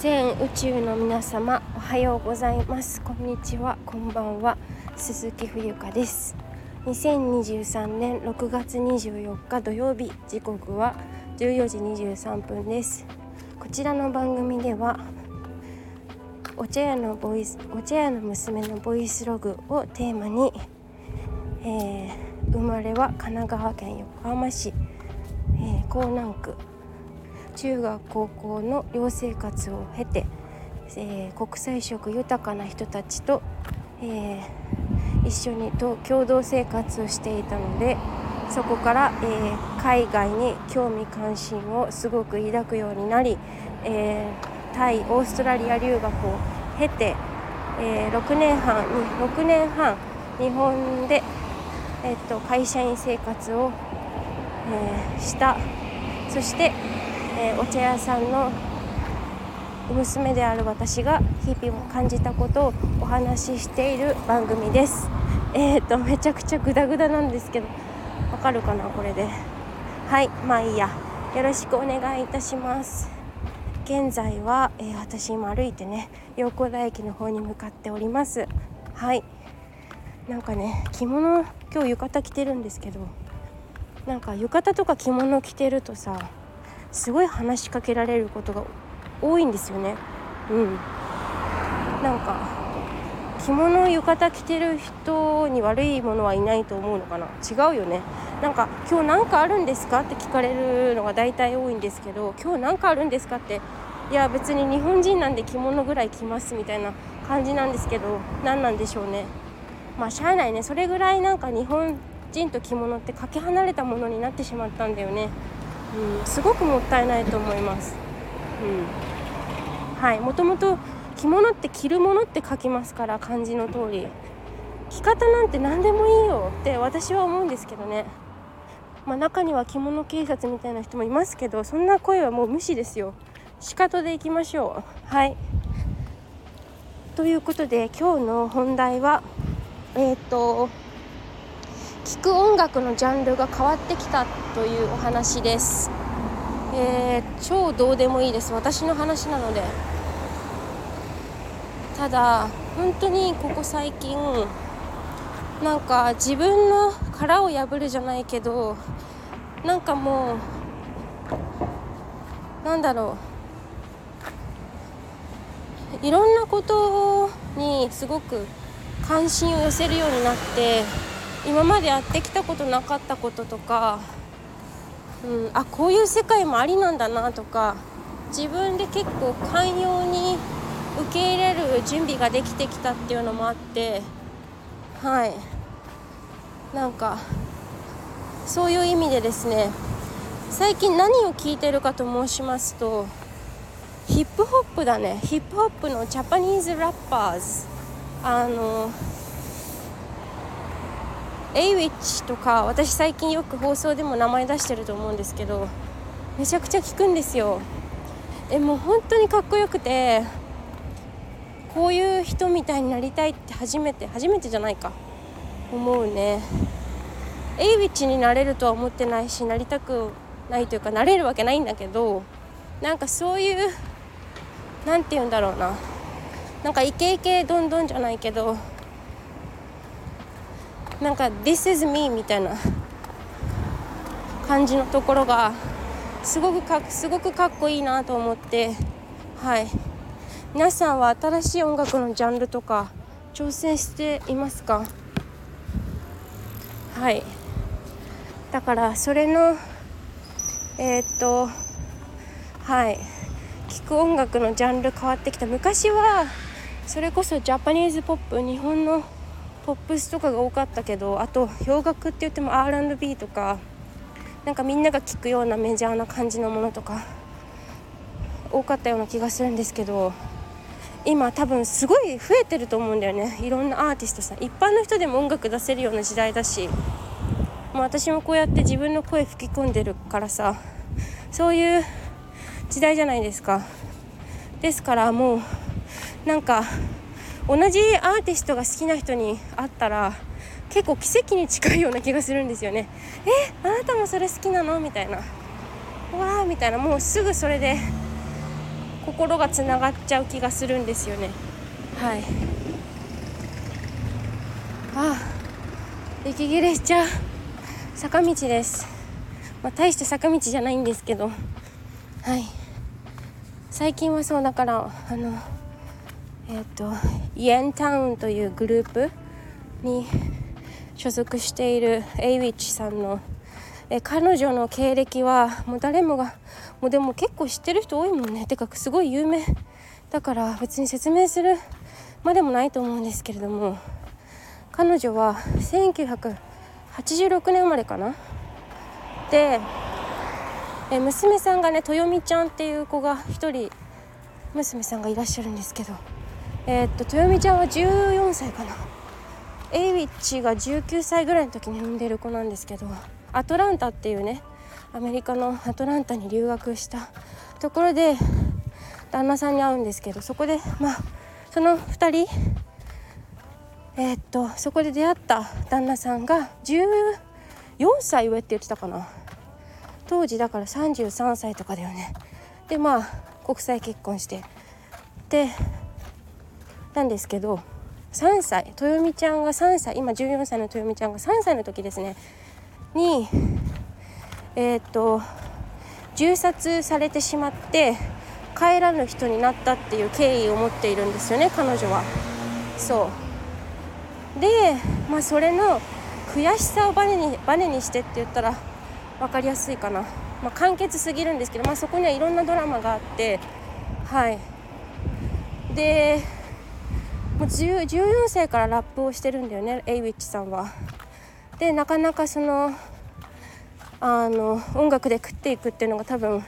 全宇宙の皆様おはようございます。こんにちは。こんばんは。鈴木冬香です。2023年6月24日土曜日時刻は14時23分です。こちらの番組ではお茶屋のボイスお茶屋の娘のボイスログをテーマに、えー、生まれは神奈川県横浜市、えー、港南区中学高校の寮生活を経て、えー、国際色豊かな人たちと、えー、一緒にと共同生活をしていたのでそこから、えー、海外に興味関心をすごく抱くようになり、えタイオーストラリア留学を経て、え6年半6年半日本で、えっと会社員生活を、えした。そしてえー、お茶屋さんの娘である私が日々を感じたことをお話ししている番組です。えーとめちゃくちゃグダグダなんですけどわかるかな？これで。はいまあいいや。よろしくお願いいたします。現在は、えー、私今歩いてね陽光台駅の方に向かっております。はい。なんかね着物今日浴衣着てるんですけどなんか浴衣とか着物着てるとさすごい話しかけられることが多いんですよね。うん。なんか着物浴衣着てる人に悪いものはいないと思うのかな？違うよね。なんか「今日何かあるんですか?」って聞かれるのが大体多いんですけど「今日何かあるんですか?」っていや別に日本人なんで着物ぐらい着ますみたいな感じなんですけど何なんでしょうね。まあしゃあないね。それぐらいなんか日本人と着物ってかけ離れたものになってしまったんだよね。うん、すごくもったいないと思います。うん、はいもともと着物って着るものって書きますから漢字の通り。着方なんて何でもいいよって私は思うんですけどね。まあ、中には着物警察みたいな人もいますけどそんな声はもう無視ですよ。仕方でいきましょう。はい。ということで今日の本題はえっ、と聴く音楽のジャンルが変わってきたというお話です、えー、超どうでもいいです。私の話なので。ただ本当にここ最近なんか自分の殻を破るじゃないけどなんかもうなんだろう。いろんなことにすごく関心を寄せるようになって今までやってきたことなかったこととか、うん、あこういう世界もありなんだなとか自分で結構寛容に受け入れる準備ができてきたっていうのもあってはい。なんかそういう意味でですね最近何を聞いてるかと申しますとヒップホップだね。ヒップホップのジャパニーズラッパーズ。あのエイウィッチとか私最近よく放送でも名前出してると思うんですけどめちゃくちゃ聞くんですよ。えもう本当にかっこよくてこういう人みたいになりたいって初めて初めてじゃないか。思うね。エイウィッチになれるとは思ってないしなりたくないというかなれるわけないんだけどなんかそういう何て言うんだろうな。なんかイケイケどんどんじゃないけどなんか「This is me」みたいな感じのところがすごくかすごくかっこいいなと思ってはい。皆さんは新しい音楽のジャンルとか挑戦していますか？はい。だからそれのえー、っとはい。聴く音楽のジャンル変わってきた。昔はそれこそジャパニーズポップ日本のポップスとかが多かったけどあと洋楽って言っても R&B とかなんかみんなが聴くようなメジャーな感じのものとか多かったような気がするんですけど今多分すごい増えてると思うんだよね。いろんなアーティストさん。一般の人でも音楽出せるような時代だしもう私もこうやって自分の声吹き込んでるからさそういう時代じゃないですか。ですからもうなんか同じアーティストが好きな人に会ったら結構奇跡に近いような気がするんですよねえあなたもそれ好きなの？みたいなわーみたいな。もうすぐそれで心がつながっちゃう気がするんですよね。はい。ああ。息切れしちゃう。坂道です。まあ大して坂道じゃないんですけど。はい。最近はそうだからあのえっ、ー、とイエンタウンというグループに所属しているエイウィッチさんのえ彼女の経歴はもう誰もがもうでも結構知ってる人多いもんね。てかすごい有名だから別に説明するまでもないと思うんですけれども。彼女は1986年生まれかな？でえ娘さんがね豊美ちゃんっていう子が1人娘さんがいらっしゃるんですけど。えー、っと豊美ちゃんは14歳かな。エイウィッチが19歳ぐらいの時に産んでる子なんですけどアトランタっていうねアメリカのアトランタに留学した。ところで旦那さんに会うんですけどそこでまあその2人えー、っとそこで出会った旦那さんが14歳上って言ってたかな。当時だから33歳とかだよね。でまあ国際結婚して。でなんですけど3歳豊美ちゃんが3歳今14歳の豊美ちゃんが3歳の時ですね。にえっ、と銃殺されてしまって帰らぬ人になったっていう経緯を持っているんですよね彼女は。そう。でまあそれの悔しさをバネにバネにしてって言ったら分かりやすいかな、まあ、簡潔すぎるんですけど、まあ、そこにはいろんなドラマがあってはい。でもう14歳からラップをしてるんだよねエイウィッチさんは。でなかなかそのあの音楽で食っていくっていうのが多分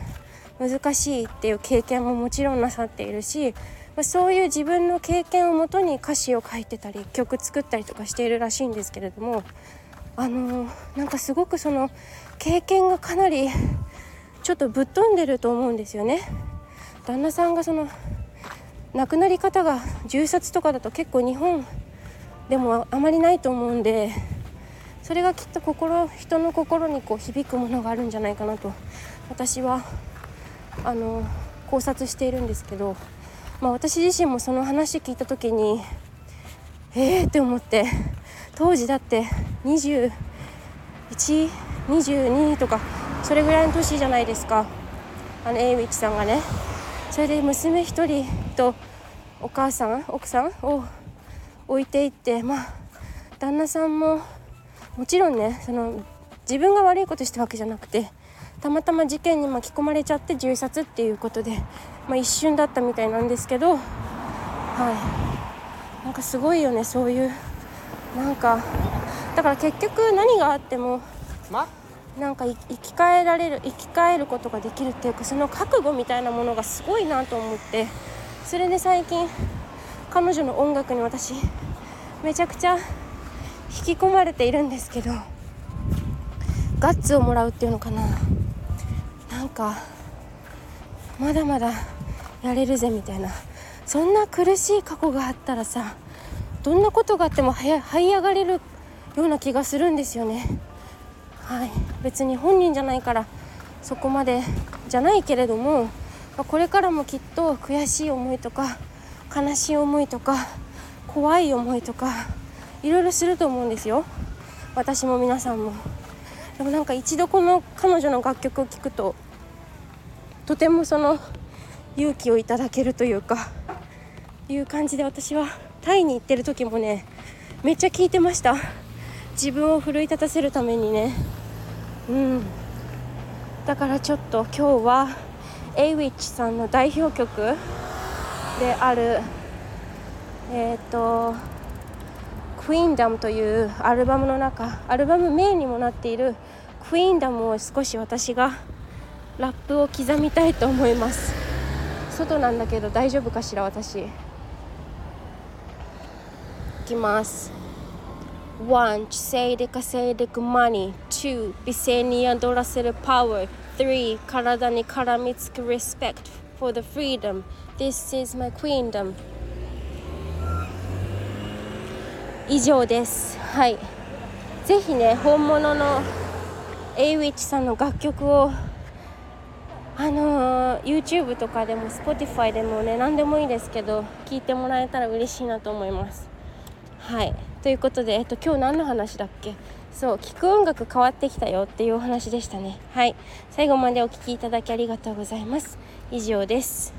難しいっていう経験ももちろんなさっているし、まあ、そういう自分の経験をもとに歌詞を書いてたり曲作ったりとかしているらしいんですけれどもあのなんかすごくその経験がかなりちょっとぶっ飛んでると思うんですよね。旦那さんがその亡くなり方が銃殺とかだと結構日本でもあまりないと思うんでそれがきっと心人の心にこう響くものがあるんじゃないかなと私はあの考察しているんですけど、まあ、私自身もその話聞いた時にえー、って思って当時だって2122とかそれぐらいの年じゃないですか。あのエイウィッチさんがね。それで娘1人とお母さん奥さんを置いていってまあ旦那さんももちろんねその自分が悪いことしたわけじゃなくてたまたま事件に巻き込まれちゃって銃殺っていうことで、まあ、一瞬だったみたいなんですけどはい。なんかすごいよねそういうなんかだから結局何があってもなんか生き返られる生き返ることができるっていうかその覚悟みたいなものがすごいなと思ってそれで最近彼女の音楽に私めちゃくちゃ引き込まれているんですけどガッツをもらうっていうのかな。なんかまだまだやれるぜみたいな。そんな苦しい過去があったらさどんなことがあっても這い上がれるような気がするんですよね。はい。別に本人じゃないからそこまでじゃないけれどもこれからもきっと悔しい思いとか悲しい思いとか怖い思いとかいろいろすると思うんですよ。私も皆さんも。でもなんか一度この彼女の楽曲を聴くととてもその勇気をいただけるというかいう感じで私はタイに行ってる時もねめっちゃ聴いてました。自分を奮い立たせるためにね。うん。だからちょっと今日はエイウィッチさんの代表曲であるえっ、ー、と「クイーンダム」というアルバムの中アルバム名にもなっている「クイーンダム」を少し私がラップを刻みたいと思います。外なんだけど大丈夫かしら私。いきます。One, 知性で稼いでく money. Two, 美声に宿らせる power. Three, 体に絡みつく respect for the freedom. This is my queendom. 以上です。はい。ぜひね本物のエイウィッチさんの楽曲をあのー、YouTube とかでも Spotify でもね何でもいいですけど聞いてもらえたら嬉しいなと思います。はい。ということで、えっと、今日何の話だっけ？そう聴く音楽変わってきたよっていうお話でしたね。はい。最後までお聴きいただきありがとうございます。以上です。